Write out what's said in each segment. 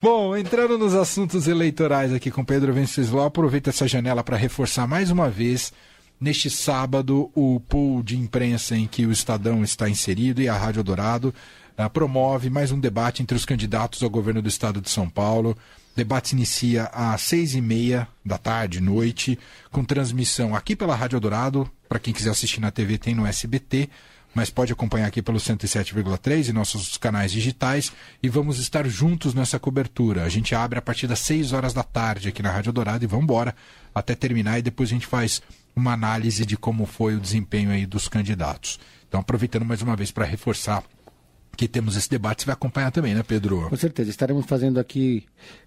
Bom, entrando nos assuntos eleitorais aqui com Pedro Venceslau, aproveita essa janela para reforçar mais uma vez, neste sábado, o pool de imprensa em que o Estadão está inserido e a Rádio Dourado uh, promove mais um debate entre os candidatos ao governo do estado de São Paulo. O debate inicia às seis e meia da tarde, noite, com transmissão aqui pela Rádio Dourado. Para quem quiser assistir na TV, tem no SBT mas pode acompanhar aqui pelo 107,3 e nossos canais digitais e vamos estar juntos nessa cobertura. A gente abre a partir das 6 horas da tarde aqui na Rádio Dourado e vamos embora até terminar e depois a gente faz uma análise de como foi o desempenho aí dos candidatos. Então, aproveitando mais uma vez para reforçar que temos esse debate, você vai acompanhar também, né, Pedro? Com certeza. Estaremos fazendo aqui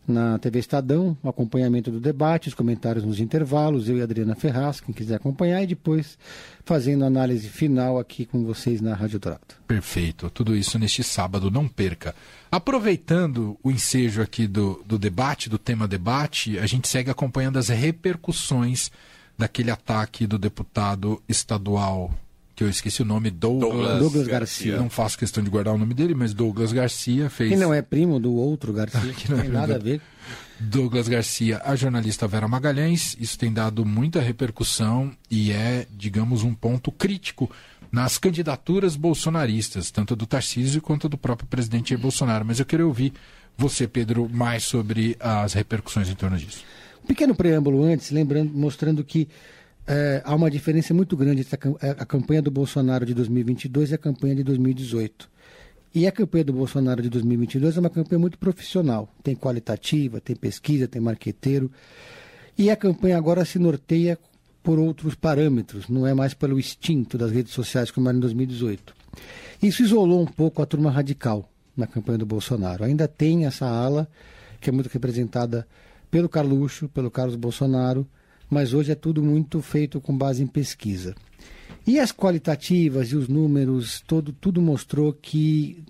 na TV Estadão o acompanhamento do debate, os comentários nos intervalos, eu e a Adriana Ferraz, quem quiser acompanhar, e depois fazendo a análise final aqui com vocês na Rádio Dourado. Perfeito. Tudo isso neste sábado, não perca. Aproveitando o ensejo aqui do, do debate, do tema debate, a gente segue acompanhando as repercussões daquele ataque do deputado estadual que eu esqueci o nome, Douglas, Douglas Garcia. Não faço questão de guardar o nome dele, mas Douglas Garcia fez. Que não é primo do outro Garcia, que não tem nada a ver. Douglas Garcia, a jornalista Vera Magalhães, isso tem dado muita repercussão e é, digamos, um ponto crítico nas candidaturas bolsonaristas, tanto do Tarcísio quanto do próprio presidente Jair Bolsonaro. Mas eu queria ouvir você, Pedro, mais sobre as repercussões em torno disso. Um pequeno preâmbulo antes, lembrando, mostrando que é, há uma diferença muito grande entre a, a, campanha do Bolsonaro de 2022 e a campanha de 2018. E a campanha do Bolsonaro de 2022 é uma campanha muito profissional. Tem qualitativa, tem pesquisa, tem marqueteiro. E a campanha agora se norteia por outros parâmetros, não é mais pelo instinto das redes sociais como era em 2018. Isso isolou um pouco a turma radical na campanha do Bolsonaro. Ainda tem essa ala que é muito representada pelo Carluxo, pelo Carlos Bolsonaro, mas hoje é tudo muito feito com base em pesquisa. E as qualitativas e os números, todo, tudo mostrou que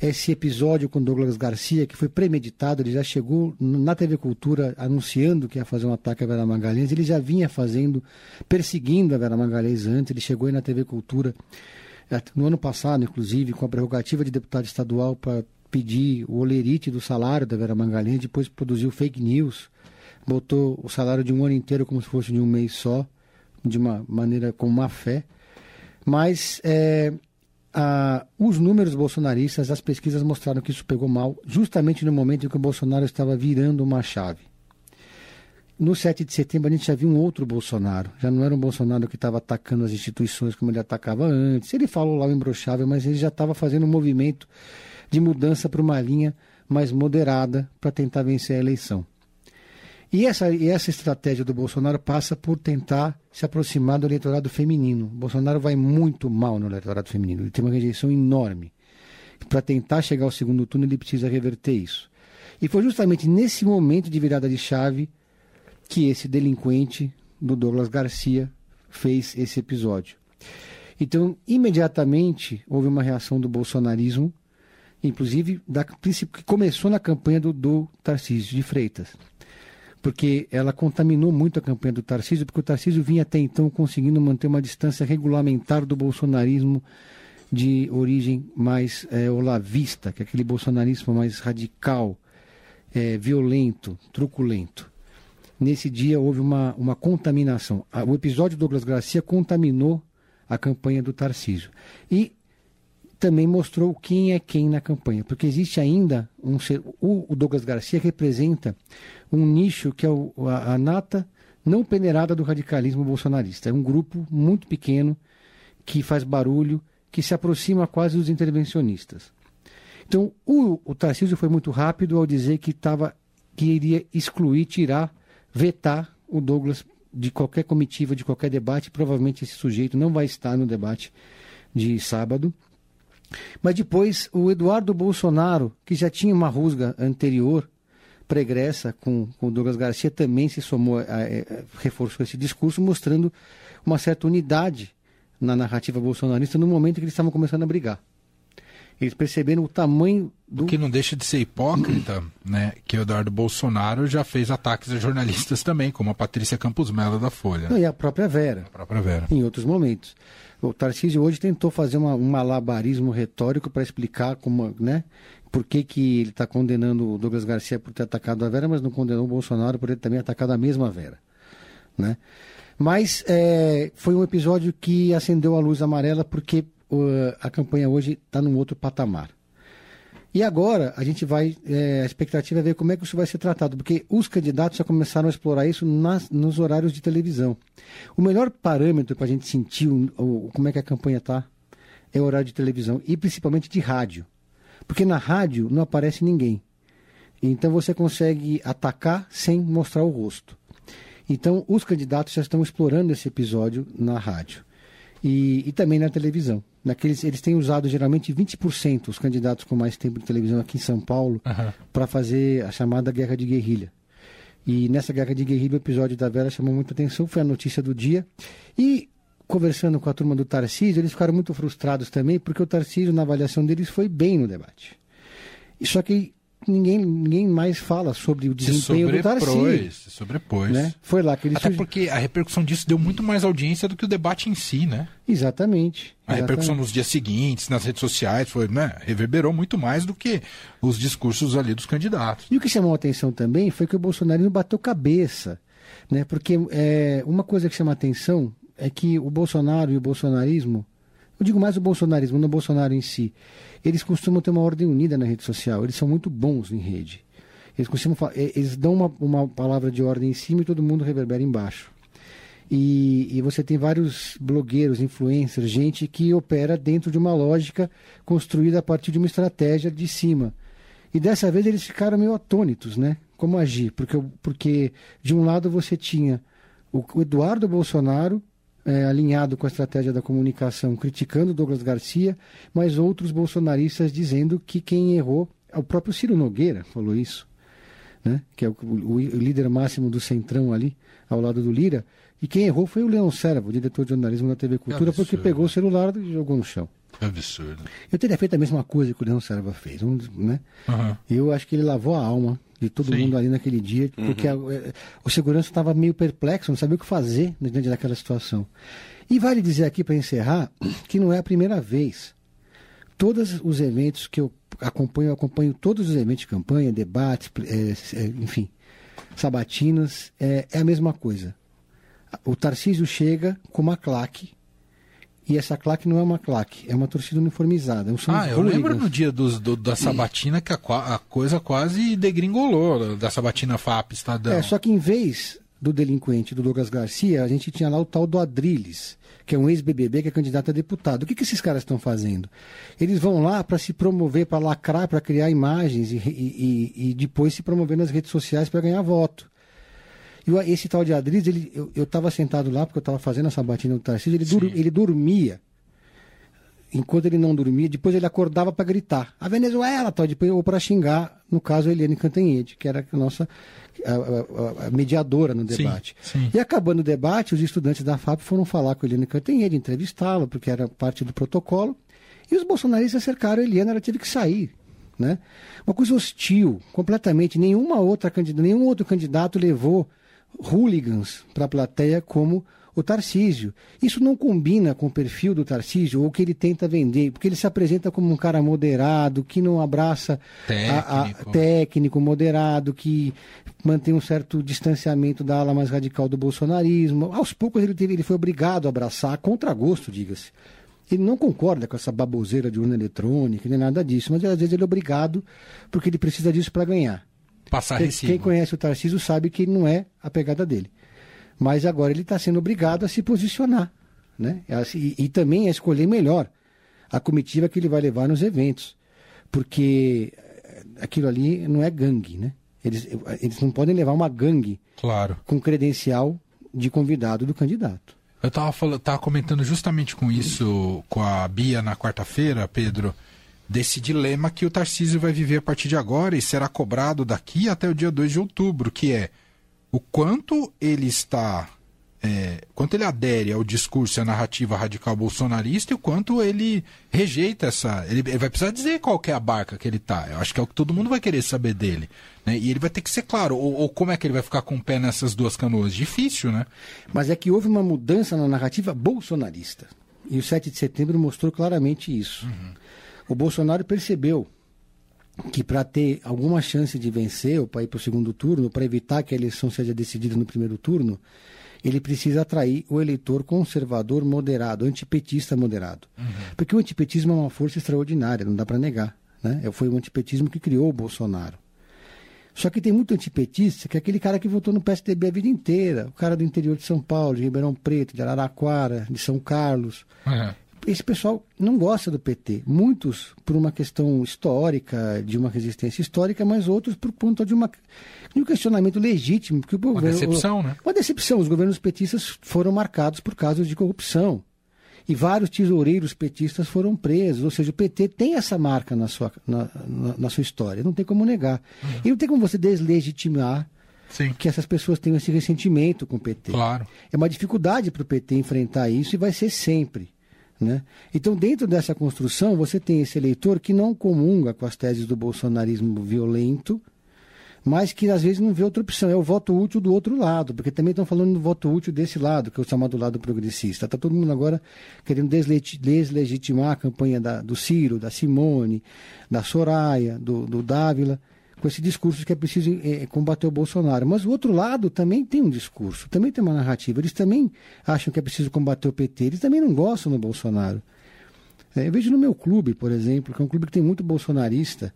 esse episódio com Douglas Garcia, que foi premeditado, ele já chegou na TV Cultura anunciando que ia fazer um ataque a Vera Magalhães, ele já vinha fazendo, perseguindo a Vera Magalhães antes, ele chegou aí na TV Cultura é, no ano passado, inclusive, com a prerrogativa de deputado estadual para pedir o olerite do salário da Vera Magalhães, depois produziu fake news botou o salário de um ano inteiro como se fosse de um mês só, de uma maneira com má fé. Mas é, a, os números bolsonaristas, as pesquisas mostraram que isso pegou mal, justamente no momento em que o Bolsonaro estava virando uma chave. No 7 de setembro a gente já viu um outro Bolsonaro. Já não era um Bolsonaro que estava atacando as instituições como ele atacava antes. Ele falou lá o imbrochável, mas ele já estava fazendo um movimento de mudança para uma linha mais moderada para tentar vencer a eleição. E essa, e essa estratégia do Bolsonaro passa por tentar se aproximar do eleitorado feminino. O Bolsonaro vai muito mal no eleitorado feminino. Ele tem uma rejeição enorme. Para tentar chegar ao segundo turno, ele precisa reverter isso. E foi justamente nesse momento de virada de chave que esse delinquente do Douglas Garcia fez esse episódio. Então, imediatamente houve uma reação do bolsonarismo, inclusive da que começou na campanha do, do Tarcísio de Freitas porque ela contaminou muito a campanha do Tarcísio, porque o Tarcísio vinha até então conseguindo manter uma distância regulamentar do bolsonarismo de origem mais é, olavista, que é aquele bolsonarismo mais radical, é, violento, truculento. Nesse dia houve uma, uma contaminação. O episódio do Douglas Garcia contaminou a campanha do Tarcísio. E também mostrou quem é quem na campanha, porque existe ainda um ser. O, Douglas Garcia representa um nicho que é o, a, a, nata não peneirada do radicalismo bolsonarista. É um grupo muito pequeno que faz barulho, que se aproxima quase dos intervencionistas. Então, o, o Tarcísio foi muito rápido ao dizer que, tava, que iria excluir, tirar, vetar o Douglas de qualquer comitiva, de qualquer debate. Provavelmente esse sujeito não vai estar no debate de sábado. Mas depois o Eduardo Bolsonaro, que já tinha uma rusga anterior, pregressa com, com Douglas Garcia, também se somou, a, a, reforçou esse discurso, mostrando uma certa unidade na narrativa bolsonarista no momento que eles estavam começando a brigar. Eles perceberam o tamanho do. O que não deixa de ser hipócrita, né? Que o Eduardo Bolsonaro já fez ataques a jornalistas também, como a Patrícia Campos Mello da Folha. Não, e a própria Vera. A própria Vera. Em outros momentos. O Tarcísio hoje tentou fazer uma, um malabarismo retórico para explicar como, né, por que, que ele está condenando o Douglas Garcia por ter atacado a Vera, mas não condenou o Bolsonaro por ele também atacado a mesma Vera. Né? Mas é, foi um episódio que acendeu a luz amarela porque a campanha hoje está num outro patamar. E agora a gente vai, é, a expectativa é ver como é que isso vai ser tratado, porque os candidatos já começaram a explorar isso nas, nos horários de televisão. O melhor parâmetro para a gente sentir o, o, como é que a campanha está é o horário de televisão e principalmente de rádio. Porque na rádio não aparece ninguém. Então você consegue atacar sem mostrar o rosto. Então os candidatos já estão explorando esse episódio na rádio e, e também na televisão. Naqueles, eles têm usado geralmente 20% os candidatos com mais tempo de televisão aqui em São Paulo uhum. para fazer a chamada guerra de guerrilha. E nessa guerra de guerrilha, o episódio da Vera chamou muita atenção, foi a notícia do dia. E conversando com a turma do Tarcísio, eles ficaram muito frustrados também, porque o Tarcísio, na avaliação deles, foi bem no debate. Só que ninguém, ninguém mais fala sobre o desempenho do Tarcísio. Se sobrepôs. Né? Foi lá que ele Até surgiu. porque a repercussão disso deu muito mais audiência do que o debate em si, né? Exatamente. A exatamente. repercussão nos dias seguintes, nas redes sociais, foi, né? reverberou muito mais do que os discursos ali dos candidatos. E o que chamou a atenção também foi que o Bolsonaro não bateu cabeça. Né? Porque é, uma coisa que chama a atenção é que o Bolsonaro e o bolsonarismo, eu digo mais o bolsonarismo, não o Bolsonaro em si, eles costumam ter uma ordem unida na rede social, eles são muito bons em rede. Eles costumam falar, eles dão uma, uma palavra de ordem em cima e todo mundo reverbera embaixo. E, e, você tem vários blogueiros, influencers, gente que opera dentro de uma lógica construída a partir de uma estratégia de cima. E dessa vez eles ficaram meio atônitos, né? Como agir? Porque, porque de um lado você tinha o Eduardo Bolsonaro é, alinhado com a estratégia da comunicação, criticando Douglas Garcia, mas outros bolsonaristas dizendo que quem errou, é o próprio Ciro Nogueira falou isso, né? que é o, o, o líder máximo do Centrão ali, ao lado do Lira, e quem errou foi o Leão Servo, diretor de jornalismo da TV Cultura, porque pegou o celular e jogou no chão. Absurdo. Eu teria feito a mesma coisa que o Leão Serva fez. Né? Uhum. Eu acho que ele lavou a alma de todo Sim. mundo ali naquele dia, porque uhum. a, é, o segurança estava meio perplexo, não sabia o que fazer diante daquela situação. E vale dizer aqui, para encerrar, que não é a primeira vez. Todos os eventos que eu acompanho, eu acompanho todos os eventos de campanha, debates, é, é, enfim, sabatinas, é, é a mesma coisa. O Tarcísio chega com uma claque e essa claque não é uma claque, é uma torcida uniformizada. São ah, eu lembro no dia dos, do, da sabatina que a, a, coisa quase degringolou, da sabatina FAP Estadão. É, só que em vez do delinquente do Douglas Garcia, a gente tinha lá o tal do Adriles, que é um ex-BBB que é candidato a deputado. O que, que esses caras estão fazendo? Eles vão lá para se promover, para lacrar, para criar imagens e, e, e, e depois se promover nas redes sociais para ganhar voto. E esse tal de Adriz, ele, eu estava sentado lá, porque eu estava fazendo essa batida do Tarcísio, ele, dur, ele dormia. Enquanto ele não dormia, depois ele acordava para gritar. A Venezuela, tal, depois, ou para xingar, no caso, a Eliane Cantanhede, que era a nossa a, a, a mediadora no debate. Sim, sim. E acabando o debate, os estudantes da FAP foram falar com a Eliane Cantanhede, entrevistá-la, porque era parte do protocolo. E os bolsonaristas cercaram a Eliane, ela teve que sair. Né? Uma coisa hostil, completamente. Nenhuma outra, nenhum outro candidato levou hooligans para a plateia como o Tarcísio. Isso não combina com o perfil do Tarcísio ou o que ele tenta vender, porque ele se apresenta como um cara moderado, que não abraça técnico, a, a, técnico moderado, que mantém um certo distanciamento da ala mais radical do bolsonarismo. Aos poucos ele, teve, ele foi obrigado a abraçar, a contragosto, diga-se. Ele não concorda com essa baboseira de urna eletrônica, nem nada disso, mas às vezes ele é obrigado porque ele precisa disso para ganhar. Passar quem, recibo. Quem conhece o Tarcísio sabe que não é a pegada dele. Mas agora ele está sendo obrigado a se posicionar. Né? E, e também a escolher melhor a comitiva que ele vai levar nos eventos. Porque eh, aquilo ali não é gangue, né? Eles, eles não podem levar uma gangue claro. com credencial de convidado do candidato. Eu estava comentando justamente com isso com a Bia na quarta-feira, Pedro desse dilema que o Tarcísio vai viver a partir de agora e será cobrado daqui até o dia 2 de outubro, que é o quanto ele está. É, quanto ele adere ao discurso e à narrativa radical bolsonarista e o quanto ele rejeita essa. Ele, ele vai precisar dizer qual é a barca que ele está. Eu acho que é o que todo mundo vai querer saber dele. Né? E ele vai ter que ser claro. Ou, ou, como é que ele vai ficar com o pé nessas duas canoas? Difícil, né? Mas é que houve uma mudança na narrativa bolsonarista. E o 7 de setembro mostrou claramente isso. Uhum. O Bolsonaro percebeu que para ter alguma chance de vencer ou para ir para o segundo turno, para evitar que a eleição seja decidida no primeiro turno, ele precisa atrair o eleitor conservador moderado, antipetista moderado. Uhum. Porque o antipetismo é uma força extraordinária, não dá para negar. Né? Foi o antipetismo que criou o Bolsonaro. Só que tem muito antipetista, que é aquele cara que votou no PSDB a vida inteira, o cara do interior de São Paulo, de Ribeirão Preto, de Araraquara, de São Carlos. Uhum. Esse pessoal não gosta do PT. Muitos por uma questão histórica, de uma resistência histórica, mas outros por conta de, uma, de um questionamento legítimo. Porque o uma governo, decepção, né? Uma decepção. Os governos petistas foram marcados por casos de corrupção e vários tesoureiros petistas foram presos. Ou seja, o PT tem essa marca na sua, na, na, na sua história, não tem como negar. Uhum. E não tem como você deslegitimar Sim. que essas pessoas tenham esse ressentimento com o PT. Claro. É uma dificuldade para o PT enfrentar isso e vai ser sempre. Né? Então, dentro dessa construção, você tem esse eleitor que não comunga com as teses do bolsonarismo violento, mas que às vezes não vê outra opção. É o voto útil do outro lado, porque também estão falando do voto útil desse lado, que é o chamado lado progressista. Está todo mundo agora querendo deslegitimar a campanha da, do Ciro, da Simone, da Soraya, do, do Dávila, com esse discurso que é preciso é, combater o Bolsonaro. Mas o outro lado também tem um discurso, também tem uma narrativa. Eles também acham que é preciso combater o PT, eles também não gostam do Bolsonaro. É, eu vejo no meu clube, por exemplo, que é um clube que tem muito bolsonarista,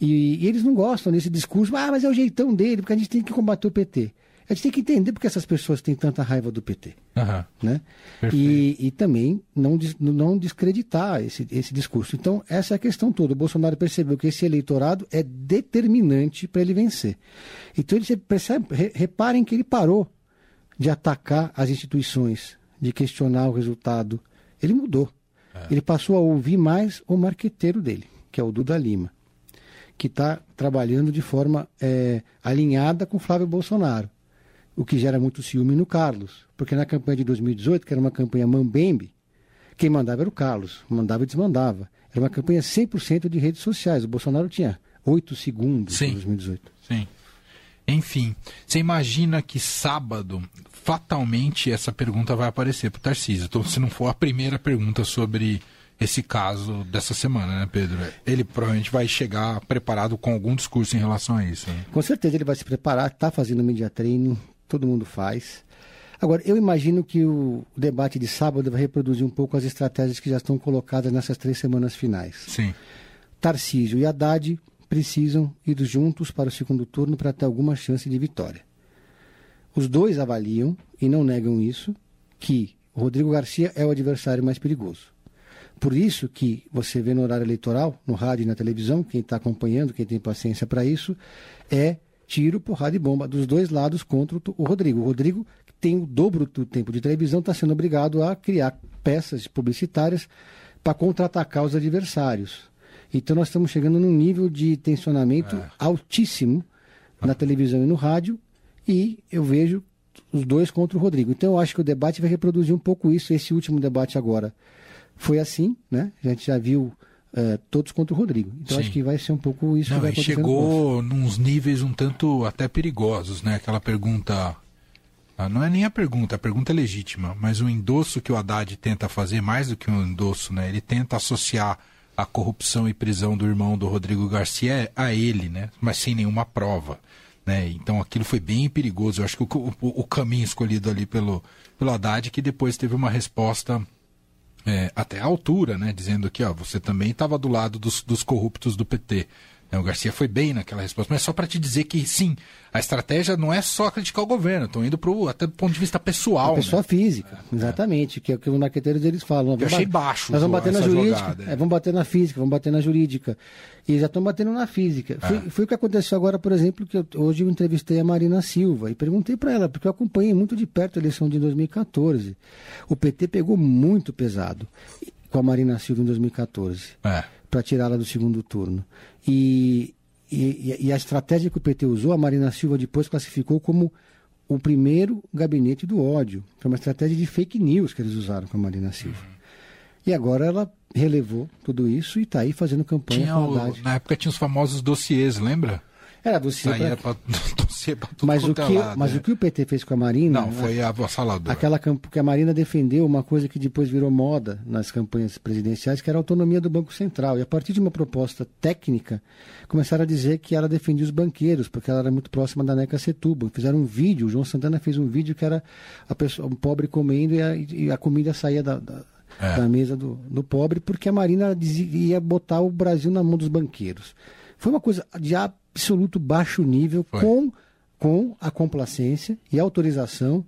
e, e, eles não gostam desse discurso, ah, mas é o jeitão dele, porque a gente tem que combater o PT. A gente tem que entender porque essas pessoas têm tanta raiva do PT. Uhum. Né? E, e, também não, não descreditar esse, esse discurso. Então, essa é a questão toda. O Bolsonaro percebeu que esse eleitorado é determinante para ele vencer. Então, ele percebe, reparem que ele parou de atacar as instituições, de questionar o resultado. Ele mudou. É. Ele passou a ouvir mais o marqueteiro dele, que é o Duda Lima que está trabalhando de forma é, alinhada com Flávio Bolsonaro, o que gera muito ciúme no Carlos, porque na campanha de 2018, que era uma campanha mambembe, quem mandava era o Carlos, mandava e desmandava. Era uma campanha 100% de redes sociais. O Bolsonaro tinha 8 segundos Sim. em 2018. Sim. Enfim, você imagina que sábado, fatalmente, essa pergunta vai aparecer para o Tarcísio. Então, se não for a primeira pergunta sobre esse caso dessa semana, né, Pedro? Ele provavelmente vai chegar preparado com algum discurso em relação a isso. Né? Com certeza ele vai se preparar, está fazendo media training, todo mundo faz. Agora, eu imagino que o debate de sábado vai reproduzir um pouco as estratégias que já estão colocadas nessas três semanas finais. Sim. Tarcísio e Haddad precisam ir juntos para o segundo turno para ter alguma chance de vitória. Os dois avaliam, e não negam isso, que Rodrigo Garcia é o adversário mais perigoso. Por isso que você vê no horário eleitoral, no rádio e na televisão, quem está acompanhando, quem tem paciência para isso, é tiro, porrada e bomba dos dois lados contra o Rodrigo. O Rodrigo, que tem o dobro do tempo de televisão, está sendo obrigado a criar peças publicitárias para contra-atacar os adversários. Então nós estamos chegando num nível de tensionamento é. altíssimo na televisão e no rádio, e eu vejo os dois contra o Rodrigo. Então eu acho que o debate vai reproduzir um pouco isso, esse último debate agora foi assim, né? A gente já viu uh, todos contra o Rodrigo. Então Sim. acho que vai ser um pouco isso Não, que vai acontecer. Chegou nos níveis um tanto até perigosos, né? Aquela pergunta. Ah, não é nem a pergunta, a pergunta é legítima, mas o endosso que o Haddad tenta fazer, mais do que um endosso, né? Ele tenta associar a corrupção e prisão do irmão do Rodrigo Garcia a ele, né? Mas sem nenhuma prova. Né? Então aquilo foi bem perigoso. Eu acho que o, o, o caminho escolhido ali pelo, pelo Haddad, que depois teve uma resposta é, até a altura, né, dizendo que ó, você também estava do lado dos, dos corruptos do PT. O Garcia foi bem naquela resposta, mas só para te dizer que sim, a estratégia não é só criticar o governo, estão indo pro, até do ponto de vista pessoal. A pessoa né? física, é. exatamente, que é o que os maqueteiros eles falam. Eu achei baixo. Nós vamos bater na jurídica, jogada, é. É, vamos bater na física, vamos bater na jurídica. E já estão batendo na física. É. Foi, foi, o que aconteceu agora, por exemplo, que eu, hoje eu entrevistei a Marina Silva e perguntei para ela, porque eu acompanhei muito de perto a eleição de 2014. O PT pegou muito pesado com a Marina Silva em 2014. É para tirá-la do segundo turno. E, e, e, a estratégia que o PT usou, a Marina Silva depois classificou como o primeiro gabinete do ódio. Foi uma estratégia de fake news que eles usaram com a Marina Silva. Uhum. E agora ela relevou tudo isso e está aí fazendo campanha tinha o, Na época tinha os famosos dossiês, lembra? Era dossiê. Saía pra... dossiê pra tudo Mas, o é que, lado, mas é. o que o PT fez com a Marina. Não, foi avassalador. Aquela camp... que a Marina defendeu uma coisa que depois virou moda nas campanhas presidenciais, que era a autonomia do Banco Central. E a partir de uma proposta técnica, começaram a dizer que ela defendia os banqueiros, porque ela era muito próxima da Neca Setúbal. Fizeram um vídeo, o João Santana fez um vídeo que era a pessoa, um pobre comendo e a, e a comida saía da, da, É. da mesa do, do pobre, porque a Marina dizia- ia botar o Brasil na mão dos banqueiros. Foi uma coisa de absoluto baixo nível, Foi. com, com a complacência e autorização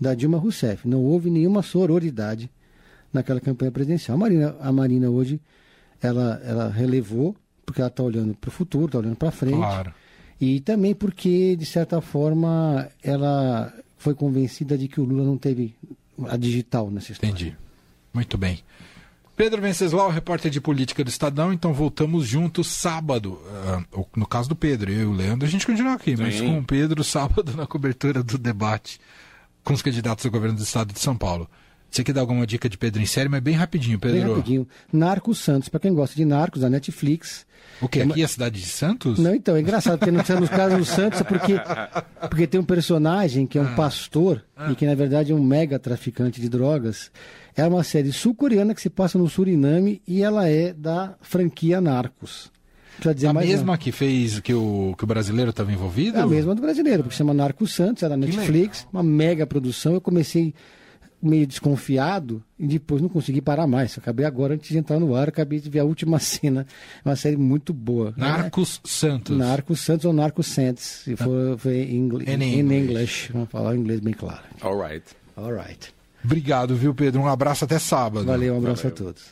da Dilma Rousseff. Não houve nenhuma sororidade naquela campanha presidencial. A Marina, a Marina hoje, ela, ela relevou, porque ela está olhando para o futuro, está olhando para frente. Claro. E também porque, de certa forma, ela foi convencida de que o Lula não teve a digital nessa história. Entendi. Muito bem. Pedro Venceslau, repórter de política do Estadão, então voltamos juntos sábado. Ah, no caso do Pedro, eu e o Leandro, a gente continua aqui, mas Sim. com o Pedro, sábado, na cobertura do debate com os candidatos ao governo do Estado de São Paulo. Você quer dar alguma dica de Pedro em série, mas bem rapidinho, Pedro. Bem rapidinho. Narcos Santos, para quem gosta de Narcos, da Netflix. O que? Aqui é a cidade de Santos? Não, então, é engraçado, porque no, no caso do Santos é porque, porque tem um personagem que é um pastor e que, na verdade, é um mega traficante de drogas. É uma série sul-coreana que se passa no Suriname e ela é da franquia Narcos. Dizer a mais mesma nada. que fez que o, que o brasileiro estava envolvido? É a mesma do brasileiro, porque chama Narcos Santos, é da Netflix, uma mega produção. Eu comecei meio desconfiado e depois não consegui parar mais. Acabei agora, antes de entrar no ar, acabei de ver a última cena. É uma série muito boa. Narcos Santos. Narcos Santos ou Narcos Santos, se for, for em inglês. In In English. English. Vamos falar em inglês bem claro. All right. All right. Obrigado, viu, Pedro? Um abraço até sábado. Valeu, um abraço Valeu. a todos.